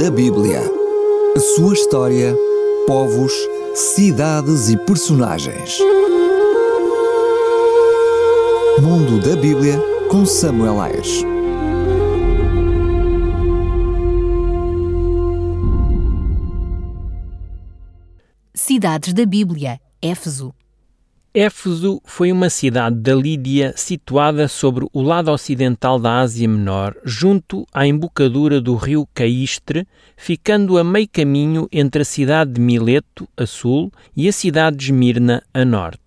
da Bíblia. A sua história, povos, cidades e personagens. Mundo da Bíblia com Samuel Ayres. Cidades da Bíblia, Éfeso. Éfeso foi uma cidade da Lídia situada sobre o lado ocidental da Ásia Menor, junto à embocadura do rio Caístre, ficando a meio caminho entre a cidade de Mileto, a sul, e a cidade de Esmirna, a norte.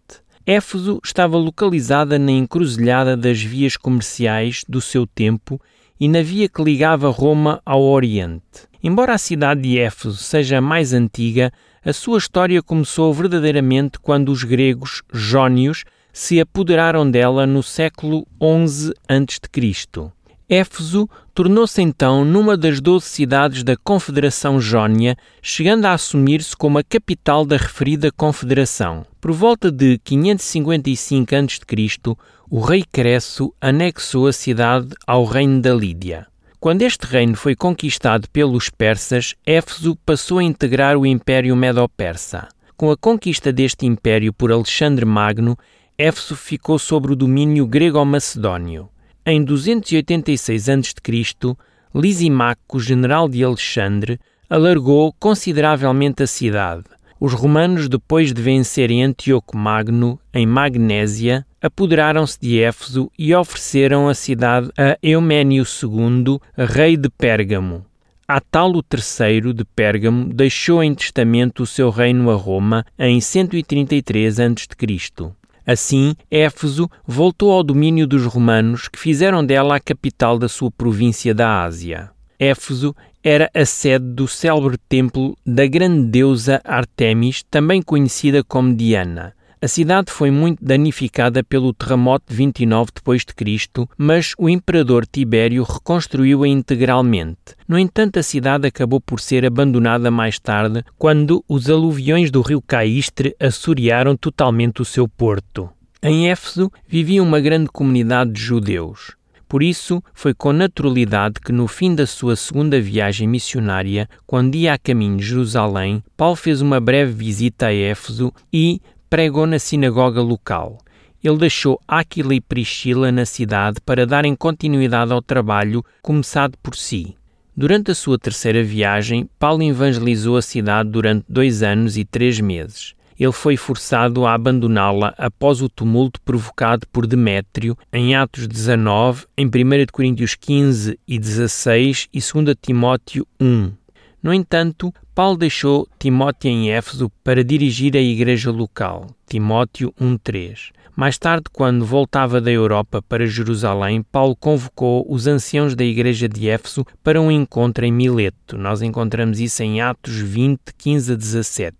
Éfeso estava localizada na encruzilhada das vias comerciais do seu tempo e na via que ligava Roma ao Oriente. Embora a cidade de Éfeso seja mais antiga, a sua história começou verdadeiramente quando os gregos jónios se apoderaram dela no século XI a.C. Éfeso tornou-se então numa das doze cidades da Confederação Jónia, chegando a assumir-se como a capital da referida confederação. Por volta de 555 a.C., o rei Cresso anexou a cidade ao reino da Lídia. Quando este reino foi conquistado pelos persas, Éfeso passou a integrar o Império Medo-Persa. Com a conquista deste império por Alexandre Magno, Éfeso ficou sob o domínio grego-macedónio. Em 286 a.C., Lisimaco, general de Alexandre, alargou consideravelmente a cidade. Os romanos, depois de vencerem Antíoco Magno em Magnésia, apoderaram-se de Éfeso e ofereceram a cidade a Euménio II, rei de Pérgamo. Atalo III de Pérgamo deixou em testamento o seu reino a Roma em 133 a.C. Assim, Éfeso voltou ao domínio dos romanos, que fizeram dela a capital da sua província da Ásia. Éfeso era a sede do célebre templo da grande deusa Artemis, também conhecida como Diana. A cidade foi muito danificada pelo terremoto de 29 d.C., mas o imperador Tibério reconstruiu-a integralmente. No entanto, a cidade acabou por ser abandonada mais tarde, quando os aluviões do rio Caístre assorearam totalmente o seu porto. Em Éfeso vivia uma grande comunidade de judeus. Por isso, foi com naturalidade que, no fim da sua segunda viagem missionária, quando ia a caminho de Jerusalém, Paulo fez uma breve visita a Éfeso e, pregou na sinagoga local. Ele deixou Áquila e Priscila na cidade para darem continuidade ao trabalho começado por si. Durante a sua terceira viagem, Paulo evangelizou a cidade durante dois anos e três meses. Ele foi forçado a abandoná-la após o tumulto provocado por Demétrio em Atos 19, em 1 Coríntios 15 e 16 e 2 Timóteo 1. No entanto, Paulo deixou Timóteo em Éfeso para dirigir a igreja local, Timóteo 1.3. Mais tarde, quando voltava da Europa para Jerusalém, Paulo convocou os anciãos da igreja de Éfeso para um encontro em Mileto. Nós encontramos isso em Atos 20, 15 a 17.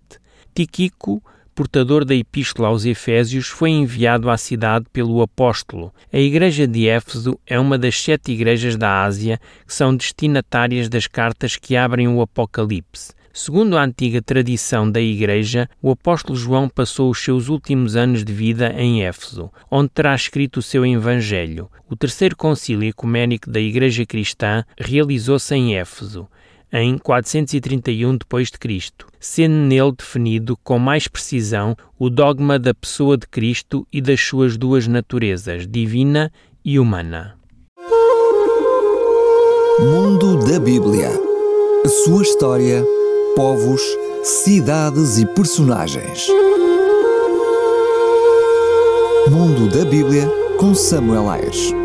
Tiquico portador da Epístola aos Efésios, foi enviado à cidade pelo apóstolo. A igreja de Éfeso é uma das sete igrejas da Ásia que são destinatárias das cartas que abrem o Apocalipse. Segundo a antiga tradição da Igreja, o apóstolo João passou os seus últimos anos de vida em Éfeso, onde terá escrito o seu Evangelho. O terceiro concílio ecuménico da Igreja Cristã realizou-se em Éfeso em 431 d.C., sendo nele definido com mais precisão o dogma da pessoa de Cristo e das suas duas naturezas, divina e humana. Mundo da Bíblia. A sua história, povos, cidades e personagens. Mundo da Bíblia com Samuel Ayres.